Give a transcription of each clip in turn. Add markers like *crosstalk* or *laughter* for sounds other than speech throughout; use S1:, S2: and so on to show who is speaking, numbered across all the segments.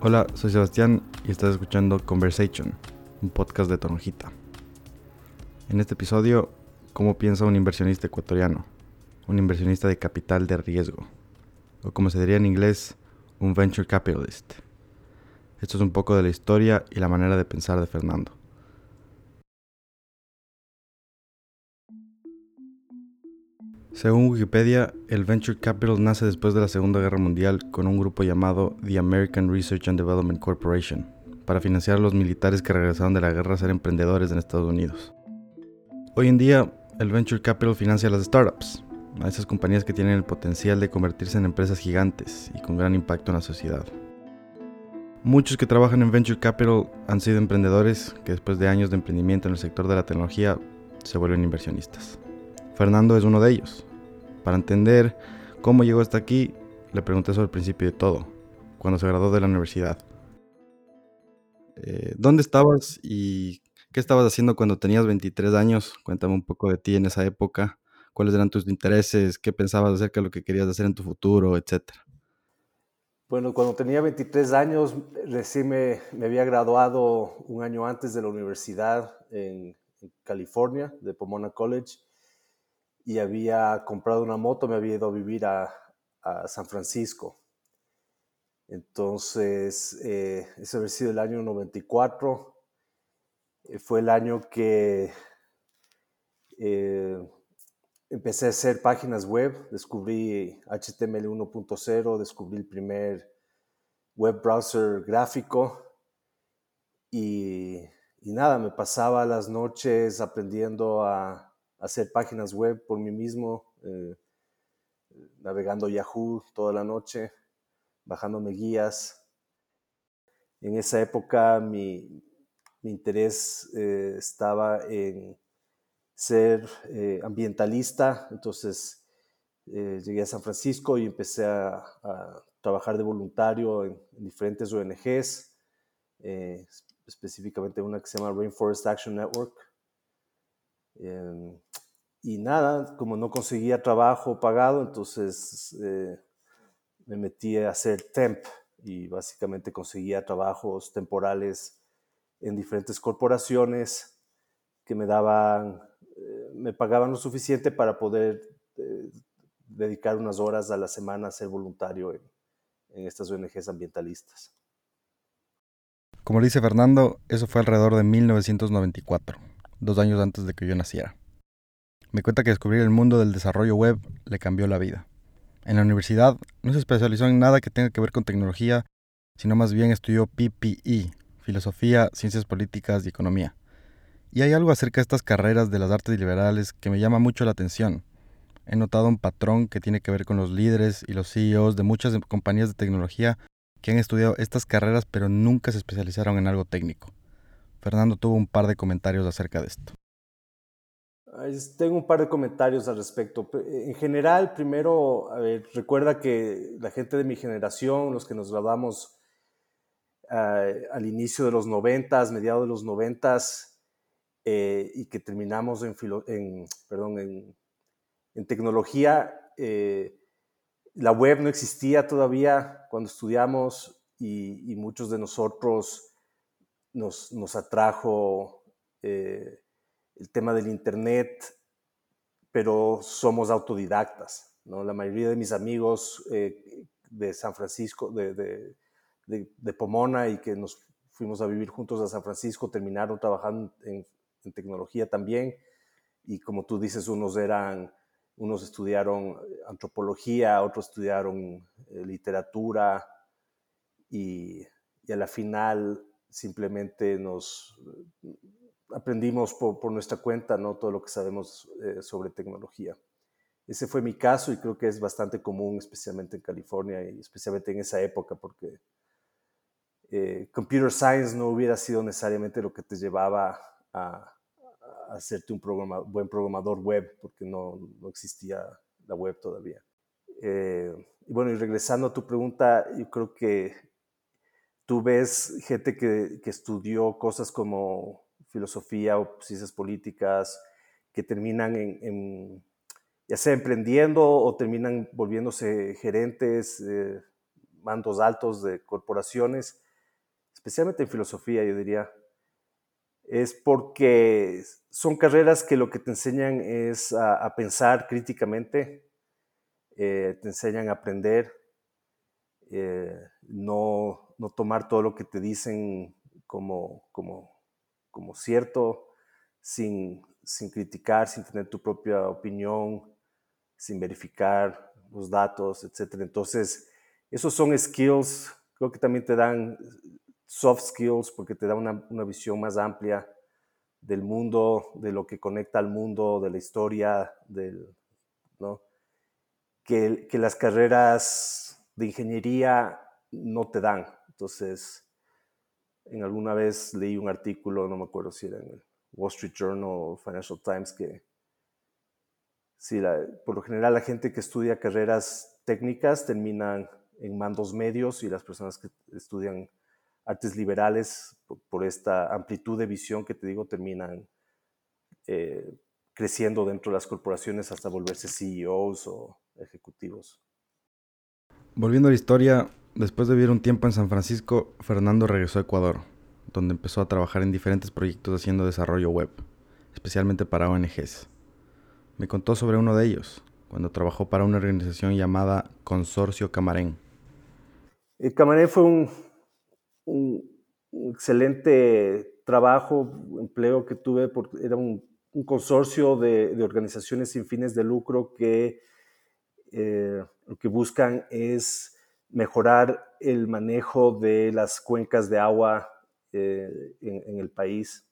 S1: Hola, soy Sebastián y estás escuchando Conversation, un podcast de Toronjita. En este episodio, ¿cómo piensa un inversionista ecuatoriano? Un inversionista de capital de riesgo, o como se diría en inglés, un venture capitalist. Esto es un poco de la historia y la manera de pensar de Fernando. Según Wikipedia, el Venture Capital nace después de la Segunda Guerra Mundial con un grupo llamado The American Research and Development Corporation, para financiar a los militares que regresaron de la guerra a ser emprendedores en Estados Unidos. Hoy en día, el Venture Capital financia a las startups, a esas compañías que tienen el potencial de convertirse en empresas gigantes y con gran impacto en la sociedad. Muchos que trabajan en Venture Capital han sido emprendedores que después de años de emprendimiento en el sector de la tecnología se vuelven inversionistas. Fernando es uno de ellos, para entender cómo llegó hasta aquí, le pregunté sobre el principio de todo, cuando se graduó de la universidad. Eh, ¿Dónde estabas y qué estabas haciendo cuando tenías 23 años? Cuéntame un poco de ti en esa época. ¿Cuáles eran tus intereses? ¿Qué pensabas acerca de lo que querías hacer en tu futuro, etcétera?
S2: Bueno, cuando tenía 23 años, recién me, había graduado un año antes de la universidad en California, de Pomona College y había comprado una moto, me había ido a vivir a, San Francisco. Entonces, eh, ese había sido el año 94. Eh, fue el año que eh, empecé a hacer páginas web, descubrí HTML 1.0, descubrí el primer web browser gráfico y, y nada, me pasaba las noches aprendiendo a hacer páginas web por mí mismo, eh, navegando Yahoo toda la noche, bajándome guías. En esa época mi, interés eh, estaba en ser eh, ambientalista, entonces llegué a San Francisco y empecé a, trabajar de voluntario en, en diferentes ONGs, específicamente una que se llama Rainforest Action Network. Em, y nada, como no conseguía trabajo pagado, entonces eh, me metí a hacer temp y básicamente conseguía trabajos temporales en diferentes corporaciones que me daban, eh, me pagaban lo suficiente para poder eh, dedicar unas horas a la semana a ser voluntario en, en estas ONGs ambientalistas.
S1: Como dice Fernando, eso fue alrededor de 1994 dos años antes de que yo naciera. Me cuenta que descubrir el mundo del desarrollo web le cambió la vida. En la universidad no se especializó en nada que tenga que ver con tecnología, sino más bien estudió PPE, filosofía, ciencias políticas y economía. Y hay algo acerca de estas carreras de las artes liberales que me llama mucho la atención. He notado un patrón que tiene que ver con los líderes y los CEOs de muchas compañías de tecnología que han estudiado estas carreras pero nunca se especializaron en algo técnico. Fernando tuvo un par de comentarios acerca de esto.
S2: Tengo un par de comentarios al respecto. En general, primero, recuerda que la gente de mi generación, los que nos graduamos eh, al inicio de los noventas, mediados de los noventas, eh, y que terminamos en, en, tecnología, eh, la web no existía todavía cuando estudiamos y muchos de nosotros nos, atrajo eh, el tema del Internet, pero somos autodidactas. ¿no? La mayoría de mis amigos eh, de San Francisco, de, Pomona y que nos fuimos a vivir juntos a San Francisco, terminaron trabajando en, tecnología también. Y como tú dices, unos eran, unos estudiaron antropología, otros estudiaron eh, literatura y, y, a la final simplemente nos aprendimos por, nuestra cuenta, ¿no? Todo lo que sabemos eh, sobre tecnología. Ese fue mi caso y creo que es bastante común, especialmente en California y especialmente en esa época, porque eh, computer science no hubiera sido necesariamente lo que te llevaba a, hacerte un buen programador web, porque no, existía la web todavía. Eh, y bueno, y regresando a tu pregunta, yo creo que tú ves gente que, estudió cosas como filosofía o ciencias políticas, que terminan en, ya sea emprendiendo o terminan volviéndose gerentes, mandos altos de corporaciones, especialmente en filosofía, yo diría, es porque son carreras que lo que te enseñan es a, pensar críticamente, eh, te enseñan a aprender, eh, no, no, tomar todo lo que te dicen como, como, como cierto, sin, sin criticar, sin tener tu propia opinión, sin verificar los datos, etc. Entonces, esos son skills, creo que también te dan soft skills porque te da una, una, visión más amplia del mundo, de lo que conecta al mundo, de la historia, del, ¿no? que, que las carreras de ingeniería no te dan. Entonces, en alguna vez leí un artículo, no me acuerdo si era en el Wall Street Journal o Financial Times, que sí, por lo general la gente que estudia carreras técnicas terminan en mandos medios y las personas que estudian artes liberales, por, esta amplitud de visión que te digo, terminan eh, creciendo dentro de las corporaciones hasta volverse CEOs o ejecutivos.
S1: Volviendo a la historia, después de vivir un tiempo en San Francisco, Fernando regresó a Ecuador, donde empezó a trabajar en diferentes proyectos haciendo desarrollo web, especialmente para ONGs. Me contó sobre uno de ellos, cuando trabajó para una organización llamada Consorcio Camarén.
S2: El Camarén fue un, excelente trabajo, empleo que tuve, porque era un, consorcio de, organizaciones sin fines de lucro que eh, lo que buscan es mejorar el manejo de las cuencas de agua eh, en, el país.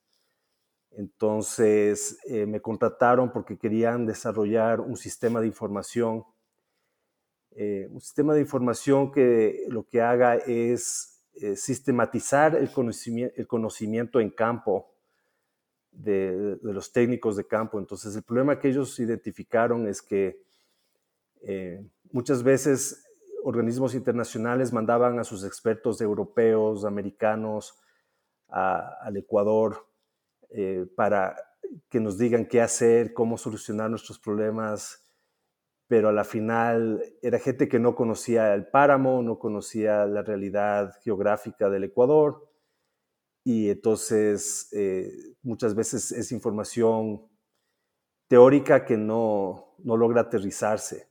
S2: Entonces eh, me contrataron porque querían desarrollar un sistema de información, un sistema de información que lo que haga es eh, sistematizar el conocimiento, el conocimiento, en campo de, los técnicos de campo. Entonces, el problema que ellos identificaron es que eh, muchas veces organismos internacionales mandaban a sus expertos europeos, americanos, al Ecuador eh, para que nos digan qué hacer, cómo solucionar nuestros problemas pero a la final era gente que no conocía el páramo, no conocía la realidad geográfica del Ecuador, y entonces eh, muchas veces es información teórica que no, no logra aterrizarse.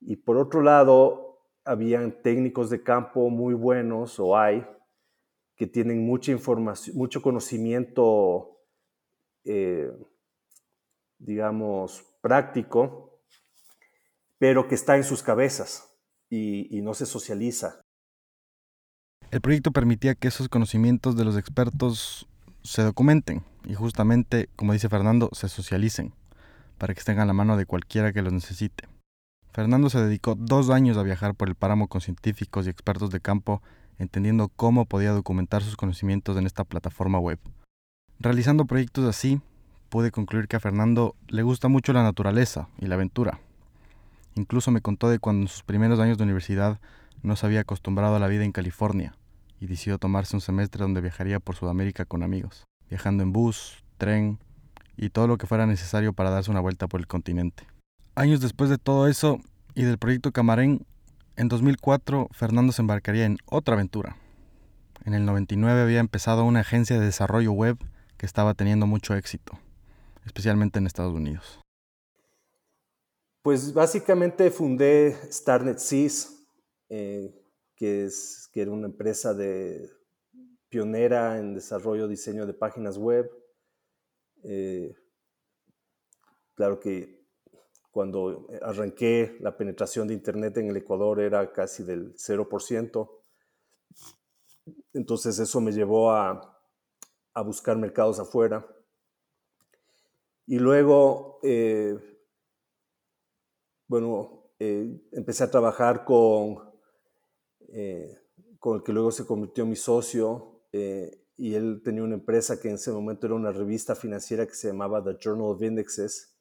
S2: Y por otro lado, habían técnicos de campo muy buenos, o hay, que tienen mucha información, mucho conocimiento, eh, digamos, práctico, pero que está en sus cabezas y, no se socializa.
S1: El proyecto permitía que esos conocimientos de los expertos se documenten y justamente, como dice Fernando, se socialicen para que estén a la mano de cualquiera que los necesite. Fernando se dedicó dos años a viajar por el páramo con científicos y expertos de campo, entendiendo cómo podía documentar sus conocimientos en esta plataforma web. Realizando proyectos así, pude concluir que a Fernando le gusta mucho la naturaleza y la aventura, Incluso me contó de cuando en sus primeros años de universidad no se había acostumbrado a la vida en California y decidió tomarse un semestre donde viajaría por Sudamérica con amigos, viajando en bus, tren y todo lo que fuera necesario para darse una vuelta por el continente. Años después de todo eso y del proyecto Camarén, en 2004 Fernando se embarcaría en otra aventura. En el 99 había empezado una agencia de desarrollo web que estaba teniendo mucho éxito, especialmente en Estados Unidos.
S2: Pues básicamente fundé Starnet Sys, eh, que, es, que era una empresa de, pionera en desarrollo, diseño de páginas web. Eh, claro que cuando arranqué la penetración de Internet en el Ecuador era casi del 0%. Entonces eso me llevó a, a buscar mercados afuera. Y luego eh, bueno, eh, empecé a trabajar con, eh, con el que luego se convirtió en mi socio eh, y él tenía una empresa que en ese momento era una revista financiera que se llamaba The Journal of Indexes.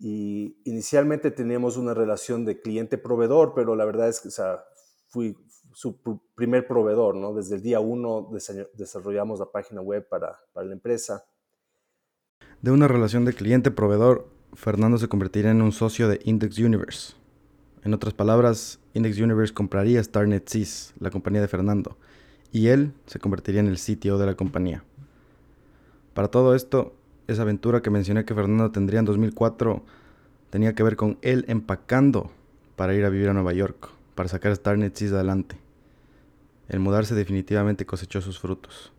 S2: Y inicialmente teníamos una relación de cliente-proveedor, pero la verdad es que fui su primer proveedor, ¿no? Desde el día uno desarrollamos la página web para, la empresa.
S1: De una relación de cliente-proveedor Fernando se convertiría en un socio de Index Universe. En otras palabras, Index Universe compraría StarNet la compañía de Fernando, y él se convertiría en el CTO de la compañía. Para todo esto, esa aventura que mencioné que Fernando tendría en 2004 tenía que ver con él empacando para ir a vivir a Nueva York, para sacar Starnet adelante. El mudarse definitivamente cosechó sus frutos.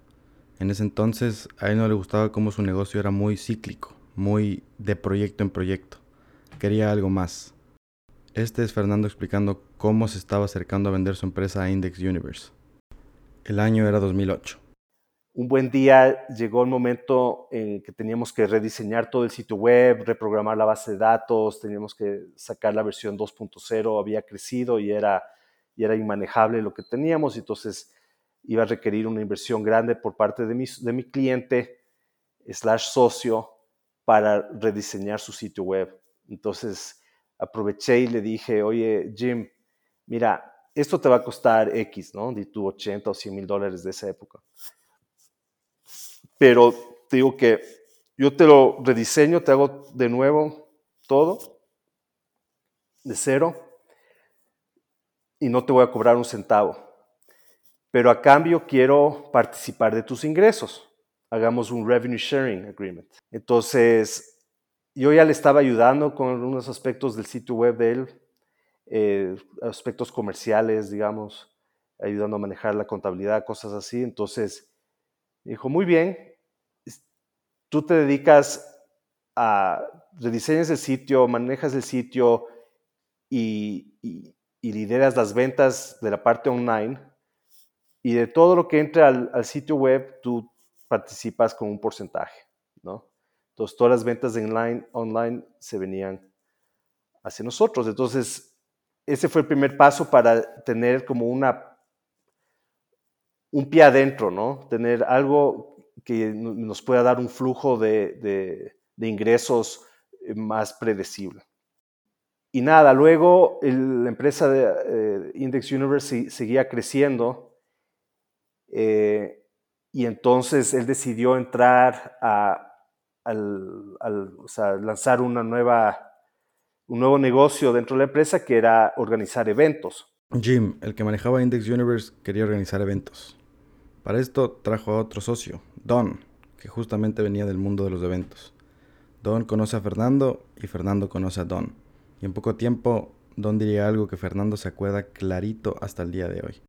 S1: En ese entonces a él no le gustaba cómo su negocio era muy cíclico, muy de proyecto en proyecto. Quería algo más. Este es Fernando explicando cómo se estaba acercando a vender su empresa a Index Universe. El año era 2008.
S2: Un buen día llegó el momento en que teníamos que rediseñar todo el sitio web, reprogramar la base de datos, teníamos que sacar la versión 2.0, había crecido y era, y era inmanejable lo que teníamos, entonces iba a requerir una inversión grande por parte de mi, de mi cliente slash socio para rediseñar su sitio web. Entonces aproveché y le dije, oye, Jim, mira, esto te va a costar X, ¿no? De tu 80 o 100 mil dólares de esa época. Pero te digo que yo te lo rediseño, te hago de nuevo todo, de cero, y no te voy a cobrar un centavo. Pero a cambio quiero participar de tus ingresos. Hagamos un revenue sharing agreement. Entonces, yo ya le estaba ayudando con algunos aspectos del sitio web de él, eh, aspectos comerciales, digamos, ayudando a manejar la contabilidad, cosas así. Entonces, dijo, muy bien, tú te dedicas a rediseñas el sitio, manejas el sitio y, lideras las ventas de la parte online. Y de todo lo que entra al, sitio web, tú participas con un porcentaje, ¿no? Entonces, todas las ventas online, online se venían hacia nosotros. Entonces, ese fue el primer paso para tener como una, un pie adentro, ¿no? Tener algo que nos pueda dar un flujo de, ingresos eh, más predecible. Y nada, luego la empresa de eh, Index Universe seguía creciendo eh, y entonces él decidió entrar a al, lanzar una nueva, un nuevo negocio dentro de la empresa que era organizar eventos.
S1: Jim, el que manejaba Index Universe, quería organizar eventos. Para esto trajo a otro socio, Don, que justamente venía del mundo de los eventos. Don conoce a Fernando y Fernando conoce a Don. Y en poco tiempo, Don diría algo que Fernando se acuerda clarito hasta el día de hoy.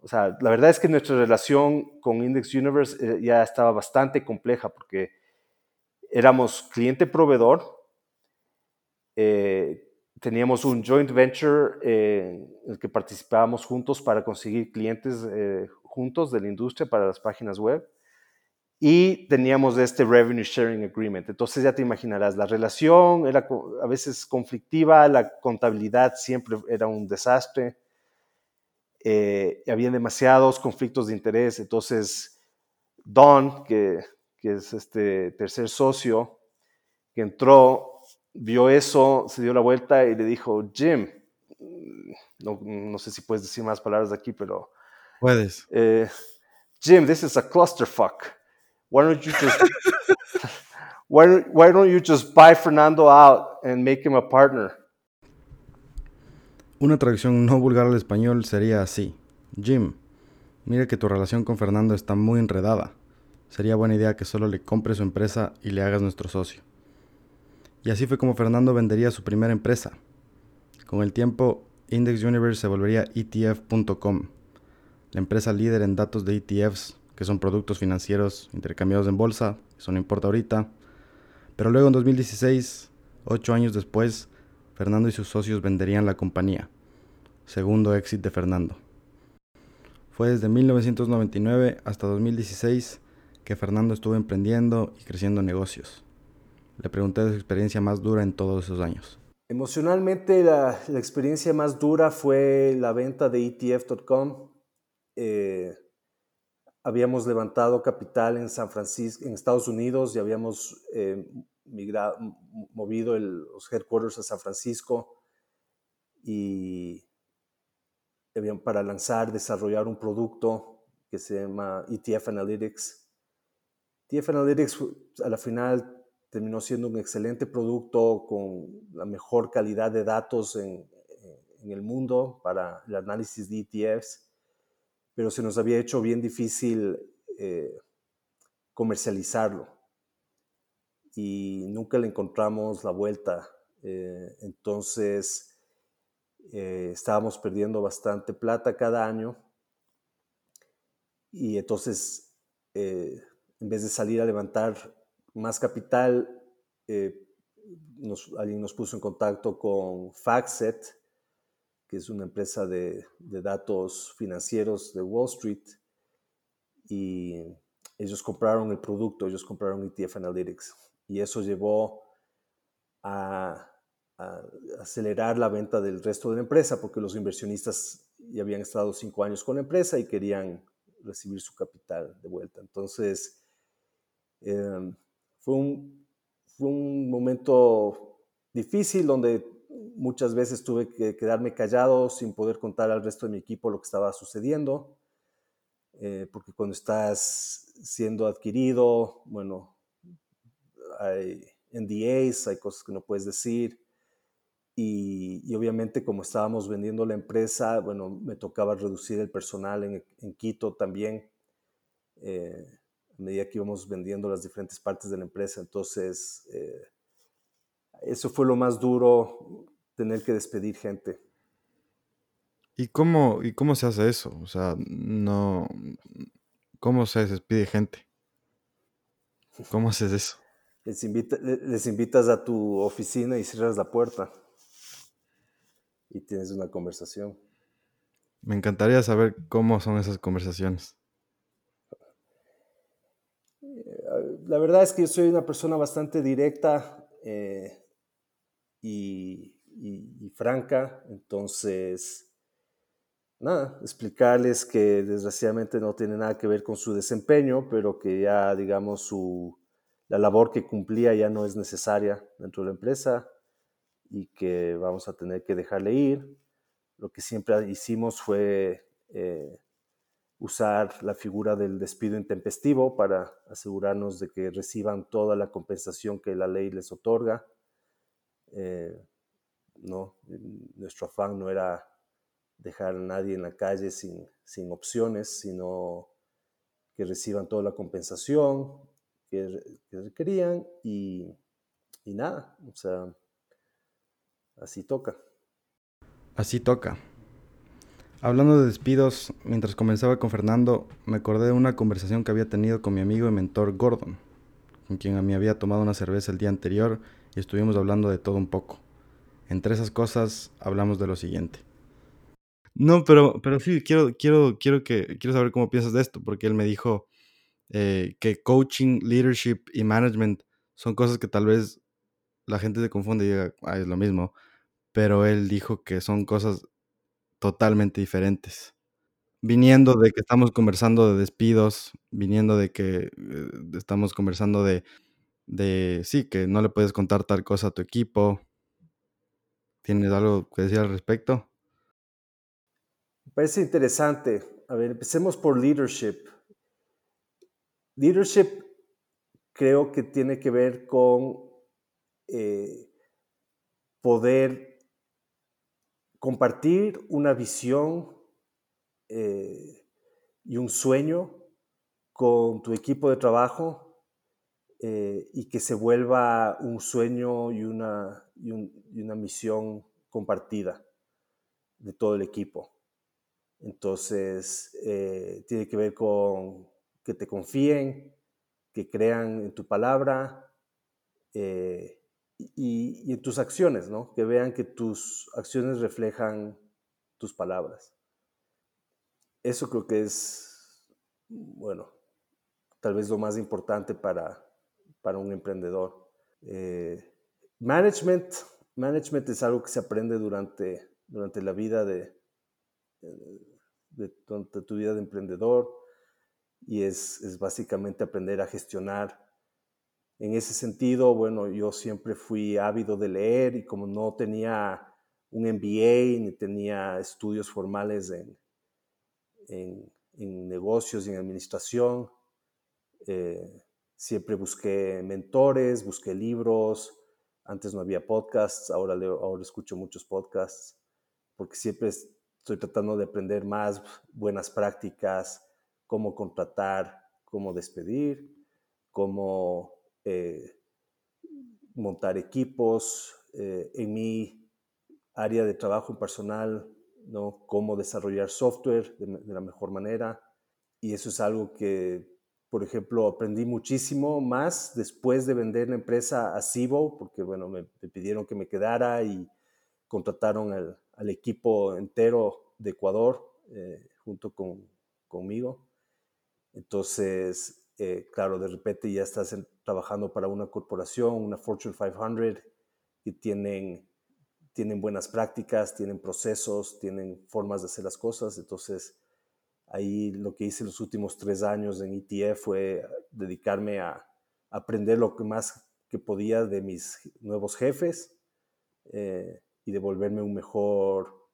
S2: O sea, la verdad es que nuestra relación con Index Universe eh, ya estaba bastante compleja porque éramos cliente-proveedor, eh, teníamos un joint venture eh, en el que participábamos juntos para conseguir clientes juntos de la industria para las páginas web y teníamos este revenue sharing agreement. Entonces ya te imaginarás, la relación era a veces conflictiva, la contabilidad siempre era un desastre, había demasiados conflictos de interés, entonces Don, que que es este tercer socio, que entró, vio eso, se dio la vuelta y le dijo, Jim, mm, no, sé si puedes decir más palabras aquí, pero...
S1: Puedes.
S2: Eh, Jim, this is a clusterfuck. Why don't you just... *laughs* why, why don't you just buy Fernando out and make him a partner?
S1: Una traducción no vulgar al español sería así. Jim, mira que tu relación con Fernando está muy enredada sería buena idea que solo le compres su empresa y le hagas nuestro socio. Y así fue como Fernando vendería su primera empresa. Con el tiempo, Index Universe se volvería ETF.com, la empresa líder en datos de ETFs, que son productos financieros intercambiados en bolsa, eso no importa ahorita. Pero luego en 2016, ocho años después, Fernando y sus socios venderían la compañía. Segundo éxito de Fernando. Fue desde 1999 hasta 2016 que Fernando estuvo emprendiendo y creciendo negocios. Le pregunté de su experiencia más dura en todos esos años.
S2: Emocionalmente, la, experiencia más dura fue la venta de ETF.com. habíamos levantado capital en San Francisco, en Estados Unidos, y habíamos eh, migrado, movido los headquarters a San Francisco y para lanzar, desarrollar un producto que se llama ETF Analytics TF Analytics a la final terminó siendo un excelente producto con la mejor calidad de datos en, el mundo para el análisis de ETFs. Pero se nos había hecho bien difícil eh, comercializarlo y nunca le encontramos la vuelta. Eh, entonces, eh, estábamos perdiendo bastante plata cada año y entonces, en vez de salir a levantar más capital, alguien nos puso en contacto con Faxet, que es una empresa de, datos financieros de Wall Street, y ellos compraron el producto, ellos compraron ETF Analytics, y eso llevó a, acelerar la venta del resto de la empresa, porque los inversionistas ya habían estado cinco años con la empresa y querían recibir su capital de vuelta. Entonces, em, fue un fue un momento difícil donde muchas veces tuve que quedarme callado sin poder contar al resto de mi equipo lo que estaba sucediendo, eh, porque cuando estás siendo adquirido, bueno, hay NDAs, hay cosas que no puedes decir, y, obviamente como estábamos vendiendo la empresa, bueno, me tocaba reducir el personal en, Quito también. Eh, medida que íbamos vendiendo las diferentes partes de la empresa. Entonces, eh, eso fue lo más duro, tener que despedir gente.
S1: ¿Y cómo, ¿Y cómo se hace eso? O sea, no. ¿Cómo se despide gente? ¿Cómo haces eso?
S2: Les, les invitas a tu oficina y cierras la puerta. Y tienes una conversación.
S1: Me encantaría saber cómo son esas conversaciones.
S2: la verdad es que yo soy una persona bastante directa eh, y, franca, entonces, nada, explicarles que desgraciadamente no tiene nada que ver con su desempeño, pero que ya, digamos, su, la labor que cumplía ya no es necesaria dentro de la empresa y que vamos a tener que dejarle ir. Lo que siempre hicimos fue... Eh, usar la figura del despido intempestivo para asegurarnos de que reciban toda la compensación que la ley les otorga. Eh, no, nuestro afán no era dejar a nadie en la calle sin, sin opciones, sino que reciban toda la compensación que, que requerían y, y nada, o sea, así toca.
S1: Así toca. Hablando de despidos, mientras comenzaba con Fernando, me acordé de una conversación que había tenido con mi amigo y mentor Gordon, con quien a mí había tomado una cerveza el día anterior y estuvimos hablando de todo un poco. Entre esas cosas hablamos de lo siguiente. No, pero, pero sí, quiero, quiero, quiero, que, quiero saber cómo piensas de esto, porque él me dijo eh, que coaching, leadership y management son cosas que tal vez la gente se confunde y diga, ah, es lo mismo, pero él dijo que son cosas totalmente diferentes. Viniendo de que estamos conversando de despidos, viniendo de que eh, estamos conversando de, de, sí, que no le puedes contar tal cosa a tu equipo. ¿Tienes algo que decir al respecto?
S2: Me parece interesante. A ver, empecemos por leadership. Leadership creo que tiene que ver con eh, poder compartir una visión eh, y un sueño con tu equipo de trabajo eh, y que se vuelva un sueño y una, y, una misión compartida de todo el equipo. Entonces, eh, tiene que ver con que te confíen, que crean en tu palabra, y, en tus acciones, ¿no? Que vean que tus acciones reflejan tus palabras. Eso creo que es, bueno, tal vez lo más importante para, para un emprendedor. Eh, management, management es algo que se aprende durante, durante la vida de, tu vida de emprendedor y es, es básicamente aprender a gestionar en ese sentido, bueno, yo siempre fui ávido de leer y como no tenía un MBA ni tenía estudios formales en, en, negocios y en administración, eh, siempre busqué mentores, busqué libros. Antes no había podcasts, ahora, ahora escucho muchos podcasts, porque siempre estoy tratando de aprender más buenas prácticas, cómo contratar, cómo despedir, cómo eh, montar equipos. Eh, en mi área de trabajo personal, ¿no? cómo desarrollar software de, la mejor manera. Y eso es algo que, por ejemplo, aprendí muchísimo más después de vender la empresa a Cibo, porque bueno, me, pidieron que me quedara y contrataron al, equipo entero de Ecuador eh, junto con, conmigo. Entonces, eh, claro, de repente ya estás trabajando para una corporación, una Fortune 500, que tienen, tienen buenas prácticas, tienen procesos, tienen formas de hacer las cosas. Entonces, ahí lo que hice los últimos tres años en ETF fue dedicarme a aprender lo que más que podía de mis nuevos jefes eh, y de volverme un mejor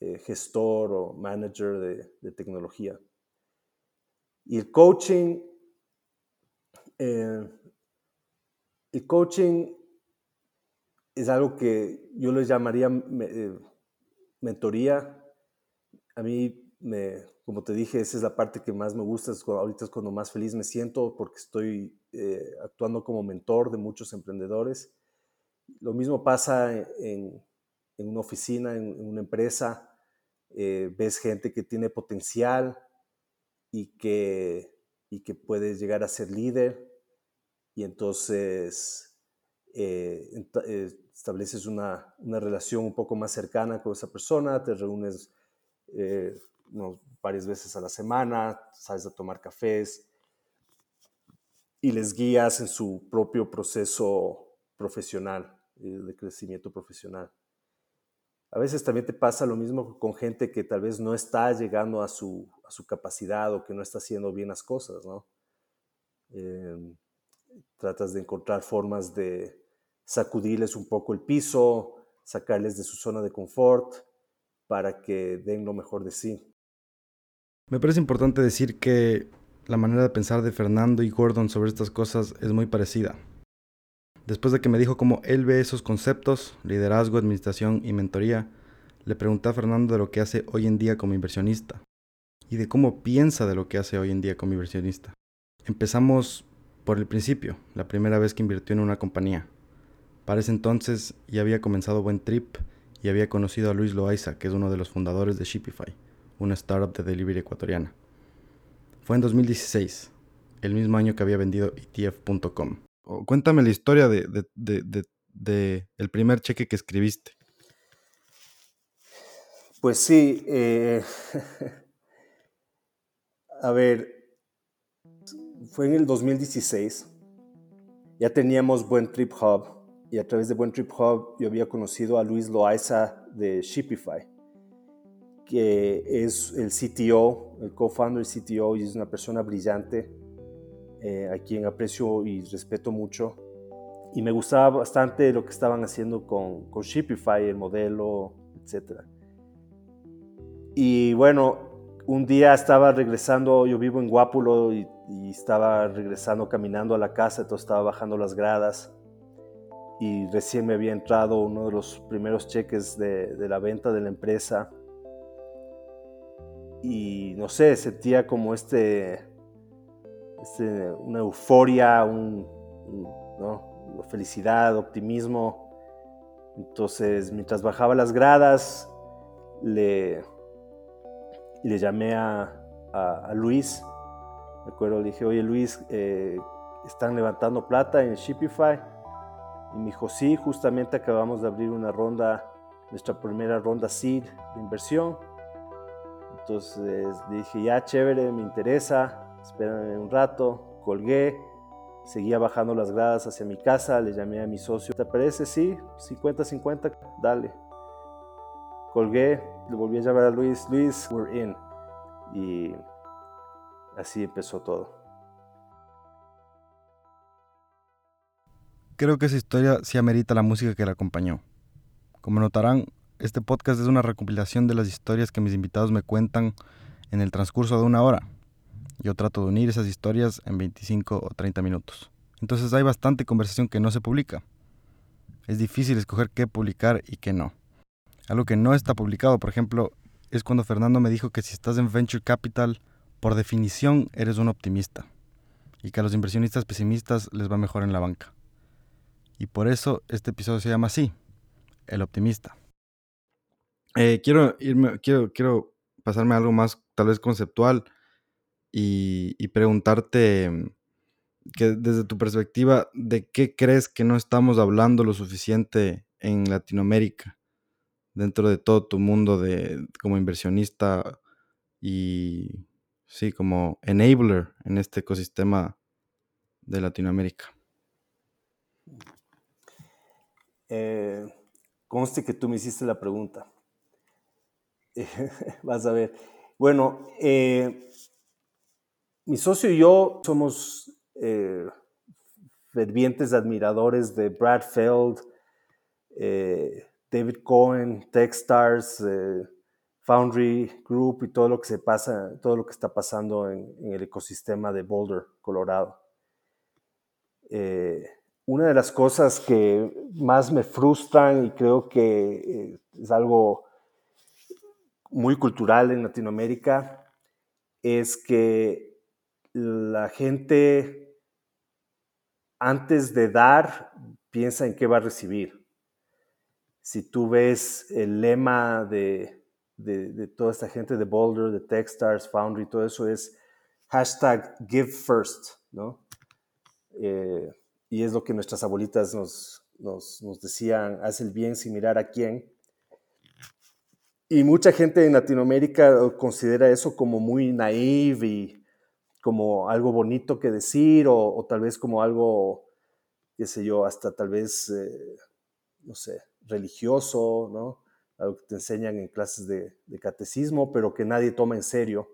S2: eh, gestor o manager de tecnología. Y el coaching, eh, el coaching es algo que yo les llamaría mentoría. A mí, me, como te dije, esa es la parte que más me gusta, es ahorita es cuando más feliz me siento porque estoy eh, actuando como mentor de muchos emprendedores. Lo mismo pasa en, en una oficina, en, en una empresa. ves gente que tiene potencial, y que, y que puedes llegar a ser líder y entonces eh, eh, estableces una, una, relación un poco más cercana con esa persona, te reúnes eh, varias veces a la semana, sales a tomar cafés y les guías en su propio proceso profesional, de crecimiento profesional. A veces también te pasa lo mismo con gente que tal vez no está llegando a su, a su capacidad o que no está haciendo bien las cosas, ¿no? Em, tratas de encontrar formas de sacudirles un poco el piso, sacarles de su zona de confort para que den lo mejor de sí.
S1: Me parece importante decir que la manera de pensar de Fernando y Gordon sobre estas cosas es muy parecida. Después de que me dijo cómo él ve esos conceptos, liderazgo, administración y mentoría, le pregunté a Fernando de lo que hace hoy en día como inversionista y de cómo piensa de lo que hace hoy en día como inversionista. Empezamos por el principio, la primera vez que invirtió en una compañía. Para ese entonces ya había comenzado Buen Trip y había conocido a Luis Loaiza, que es uno de los fundadores de Shipify, una startup de delivery ecuatoriana. Fue en 2016, el mismo año que había vendido ETF.com cuéntame la historia de, el primer cheque que escribiste.
S2: Pues sí, eh, *laughs* a ver, fue en el 2016. Ya teníamos Buen Trip Hub y a través de Buen Trip Hub yo había conocido a Luis Loaiza de Shipify, que es el CTO, el co-founder CTO y es una persona brillante eh, a quien aprecio y respeto mucho. Y me gustaba bastante lo que estaban haciendo con, con Shipify, el modelo, etc. Y bueno, un día estaba regresando, yo vivo en Guápulo y, estaba regresando caminando a la casa, entonces estaba bajando las gradas y recién me había entrado uno de los primeros cheques de la venta de la empresa y no sé, sentía como este, este, una euforia, un, felicidad, optimismo. Entonces, mientras bajaba las gradas, le, le llamé a, Luis. Me acuerdo, le dije, oye Luis, eh, están levantando plata en Shipify. Y me dijo, sí, justamente acabamos de abrir una ronda, nuestra primera ronda seed de inversión. Entonces dije, ya, chévere, me interesa espérame un rato, colgué, seguía bajando las gradas hacia mi casa, le llamé a mi socio, ¿te parece? Sí, 50-50, dale. Colgué, le volví a llamar a Luis, Luis, we're in. Y así empezó todo.
S1: Creo que esa historia sí amerita la música que la acompañó. Como notarán, este podcast es una recopilación de las historias que mis invitados me cuentan en el transcurso de una hora. Yo trato de unir esas historias en 25 o 30 minutos. Entonces hay bastante conversación que no se publica. Es difícil escoger qué publicar y qué no. Algo que no está publicado, por ejemplo, es cuando Fernando me dijo que si estás en Venture Capital, por definición eres un optimista y que a los inversionistas pesimistas les va mejor en la banca. Y por eso este episodio se llama así, El optimista. Eh, quiero irme, quiero, quiero pasarme a algo más tal vez conceptual y, preguntarte que desde tu perspectiva, ¿de qué crees que no estamos hablando lo suficiente en Latinoamérica? Dentro de todo tu mundo de como inversionista y sí, como enabler en este ecosistema de Latinoamérica.
S2: Eh, conste que tú me hiciste la pregunta. *laughs* vas a ver. Bueno, eh, mi socio y yo somos eh, fervientes admiradores de Brad Feld, eh, David Cohen, Techstars, Foundry Group y todo lo que se pasa, todo lo que está pasando en, el ecosistema de Boulder, Colorado. una de las cosas que más me frustran y creo que es algo muy cultural en Latinoamérica es que la gente antes de dar, piensa en qué va a recibir. Si tú ves el lema de, toda esta gente de Boulder, de Techstars, Foundry, todo eso es hashtag give first, ¿no? Eh, y es lo que nuestras abuelitas nos, nos, nos, decían, haz el bien sin mirar a quién. Y mucha gente en Latinoamérica considera eso como muy naive y como algo bonito que decir o, tal vez como algo, qué sé yo, hasta tal vez, eh, no sé, religioso, ¿no? Algo que te enseñan en clases de, catecismo, pero que nadie toma en serio.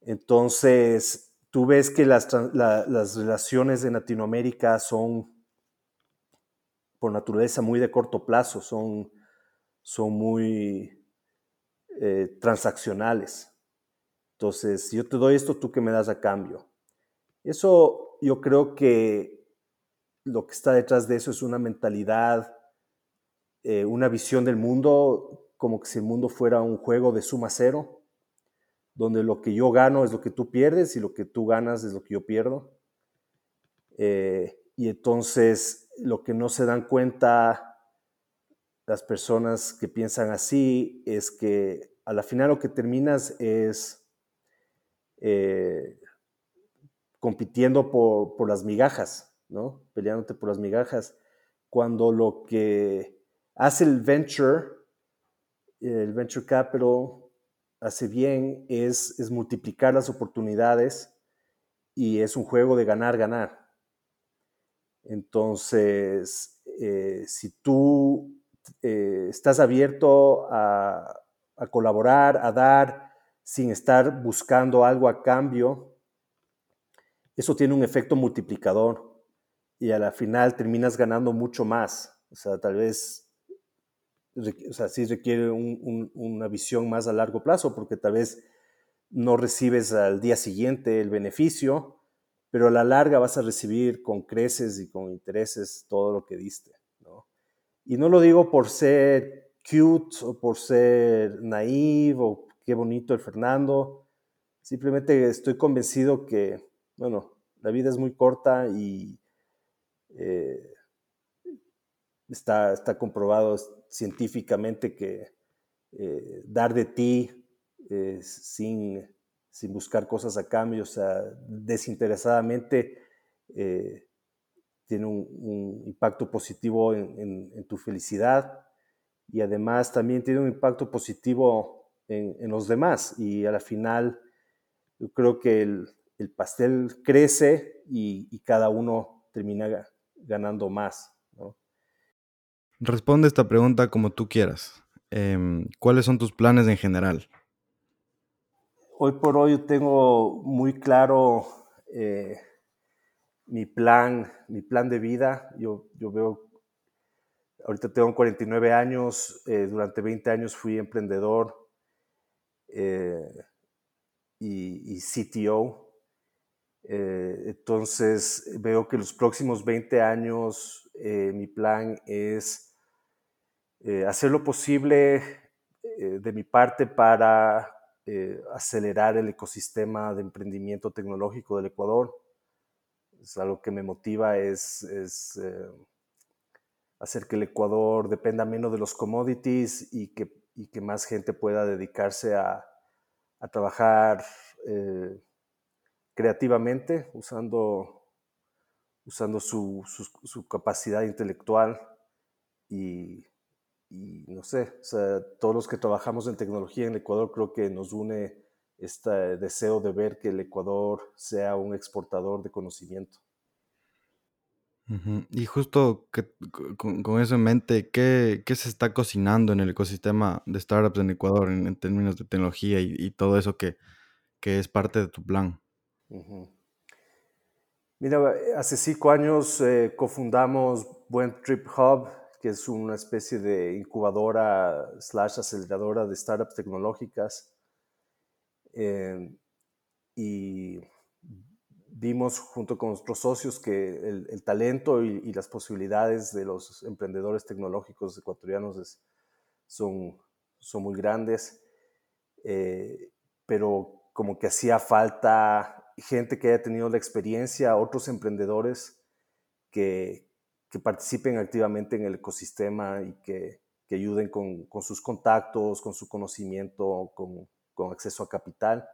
S2: Entonces, tú ves que las, las relaciones en Latinoamérica son, por naturaleza, muy de corto plazo, son, son muy eh, transaccionales. Entonces, yo te doy esto, ¿tú qué me das a cambio? Eso yo creo que lo que está detrás de eso es una mentalidad, eh, una visión del mundo, como que si el mundo fuera un juego de suma cero, donde lo que yo gano es lo que tú pierdes y lo que tú ganas es lo que yo pierdo. Eh, y entonces lo que no se dan cuenta las personas que piensan así es que a la final lo que terminas es eh, compitiendo por, las migajas, ¿no? Peleándote por las migajas, cuando lo que hace el venture, el venture capital, hace bien es, es multiplicar las oportunidades y es un juego de ganar, ganar. Entonces, eh, si tú eh, estás abierto a, colaborar, a dar, sin estar buscando algo a cambio, eso tiene un efecto multiplicador y a la final terminas ganando mucho más. O sea, tal vez, o sea, sí requiere una visión más a largo plazo porque tal vez no recibes al día siguiente el beneficio, pero a la larga vas a recibir con creces y con intereses todo lo que diste. Y no lo digo por ser cute o por ser naive o qué bonito el Fernando. Simplemente estoy convencido que, bueno, la vida es muy corta y eh, está, está comprobado científicamente que eh, dar de ti eh, sin, sin, buscar cosas a cambio, o sea, desinteresadamente, tiene un, impacto positivo en tu felicidad y además también tiene un impacto positivo en, los demás. Y a la final, yo creo que el, pastel crece y, cada uno termina ganando más.
S1: Responde esta pregunta como tú quieras. Em, ¿Cuáles son tus planes en general?
S2: Hoy por hoy tengo muy claro eh, mi plan, mi plan de vida. Yo, yo veo, ahorita tengo 49 años, eh, durante 20 años fui emprendedor, eh, y, CTO. Eh, entonces veo que los próximos 20 años mi plan es hacer lo posible de mi parte para acelerar el ecosistema de emprendimiento tecnológico del Ecuador. Es algo que me motiva, es, es hacer que el Ecuador dependa menos de los commodities y que, y que más gente pueda dedicarse a, a trabajar eh, creativamente, usando, usando su, su, capacidad intelectual y, y, no sé, o sea, todos los que trabajamos en tecnología en el Ecuador creo que nos une este deseo de ver que el Ecuador sea un exportador de conocimiento.
S1: Y justo que, con, eso en mente, ¿qué, ¿qué, se está cocinando en el ecosistema de startups en Ecuador en, términos de tecnología y, todo eso que, que, es parte de tu plan?
S2: Mira, hace cinco años eh, cofundamos Buen Trip Hub, que es una especie de incubadora slash aceleradora de startups tecnológicas. Eh, y vimos junto con nuestros socios que el, talento y, las posibilidades de los emprendedores tecnológicos ecuatorianos son, son muy grandes, eh, pero como que hacía falta gente que haya tenido la experiencia, otros emprendedores que, que participen activamente en el ecosistema y que, que ayuden con, con, sus contactos, con su conocimiento, con, con acceso a capital.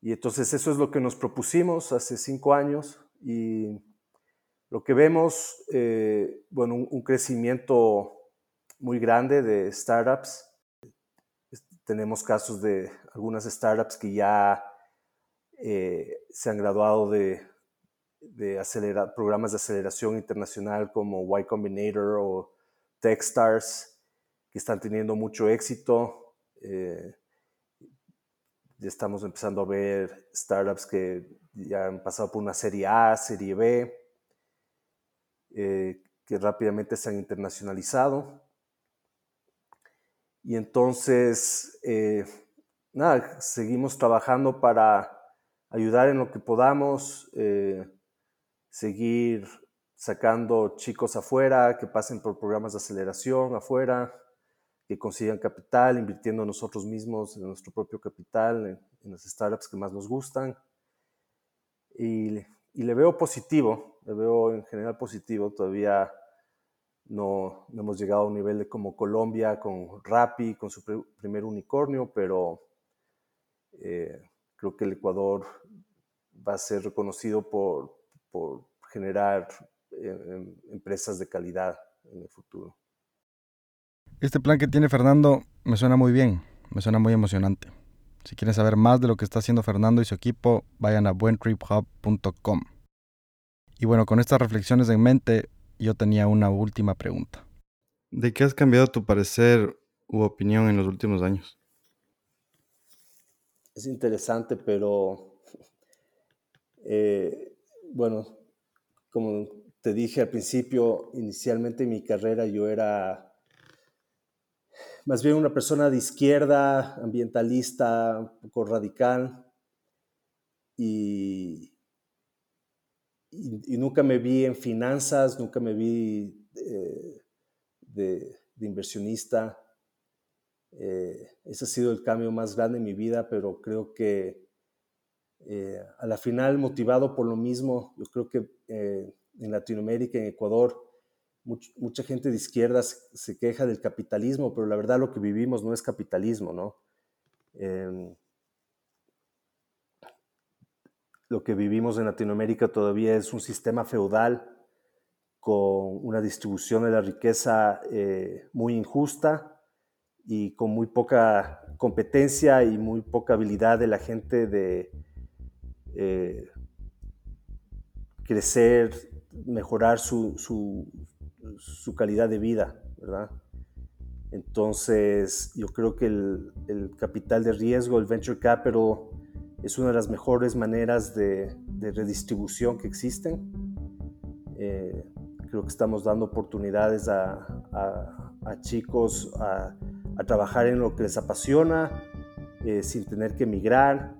S2: Y entonces eso es lo que nos propusimos hace cinco años y lo que vemos, eh, bueno, un, crecimiento muy grande de startups. Tenemos casos de algunas startups que ya eh, se han graduado de, de programas de aceleración internacional como Y Combinator o Techstars, que están teniendo mucho éxito. Eh, ya estamos empezando a ver startups que ya han pasado por una serie A, serie B, eh, que rápidamente se han internacionalizado. Y entonces, eh, nada, seguimos trabajando para ayudar en lo que podamos, eh, seguir sacando chicos afuera, que pasen por programas de aceleración afuera, que consigan capital, invirtiendo nosotros mismos en nuestro propio capital, en, las startups que más nos gustan. Y, y, le veo positivo, le veo en general positivo. Todavía no, no, hemos llegado a un nivel de como Colombia con Rappi, con su primer unicornio, pero eh, creo que el Ecuador va a ser reconocido por, por generar eh, empresas de calidad en el futuro.
S1: Este plan que tiene Fernando me suena muy bien, me suena muy emocionante. Si quieren saber más de lo que está haciendo Fernando y su equipo, vayan a buentriphub.com. Y bueno, con estas reflexiones en mente, yo tenía una última pregunta. ¿De qué has cambiado tu parecer u opinión en los últimos años?
S2: Es interesante, pero eh, bueno, como te dije al principio, inicialmente en mi carrera yo era más bien una persona de izquierda, ambientalista, un poco radical, y, y, nunca me vi en finanzas, nunca me vi eh, de, inversionista. Eh, ese ha sido el cambio más grande en mi vida, pero creo que eh, a la final motivado por lo mismo, yo creo que en Latinoamérica, en Ecuador, mucha gente de izquierdas se queja del capitalismo, pero la verdad lo que vivimos no es capitalismo, ¿no? Em, lo que vivimos en Latinoamérica todavía es un sistema feudal con una distribución de la riqueza eh, muy injusta y con muy poca competencia y muy poca habilidad de la gente de eh, crecer, mejorar su, su calidad de vida, ¿verdad? Entonces, yo creo que el, capital de riesgo, el venture capital, es una de las mejores maneras de, redistribución que existen. Eh, creo que estamos dando oportunidades a, chicos a, trabajar en lo que les apasiona, eh, sin tener que emigrar,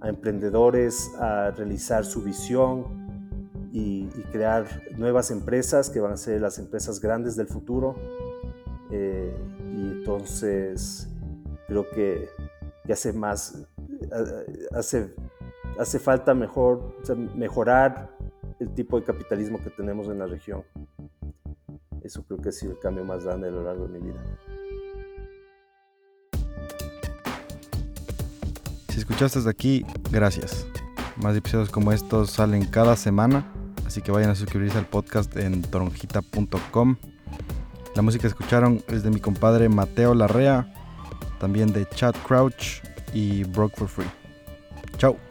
S2: a emprendedores a realizar su visión, y, crear nuevas empresas que van a ser las empresas grandes del futuro. Eh, y Entonces, creo que, hace más, hace, hace falta mejor, mejorar el tipo de capitalismo que tenemos en la región. Eso creo que ha sido el cambio más grande a lo largo de mi vida.
S1: Si escuchaste hasta aquí, gracias. Más episodios como estos salen cada semana, así que vayan a suscribirse al podcast en toronjita.com. La música que escucharon es de mi compadre Mateo Larrea, también de Chad Crouch y Broke for Free. Chao.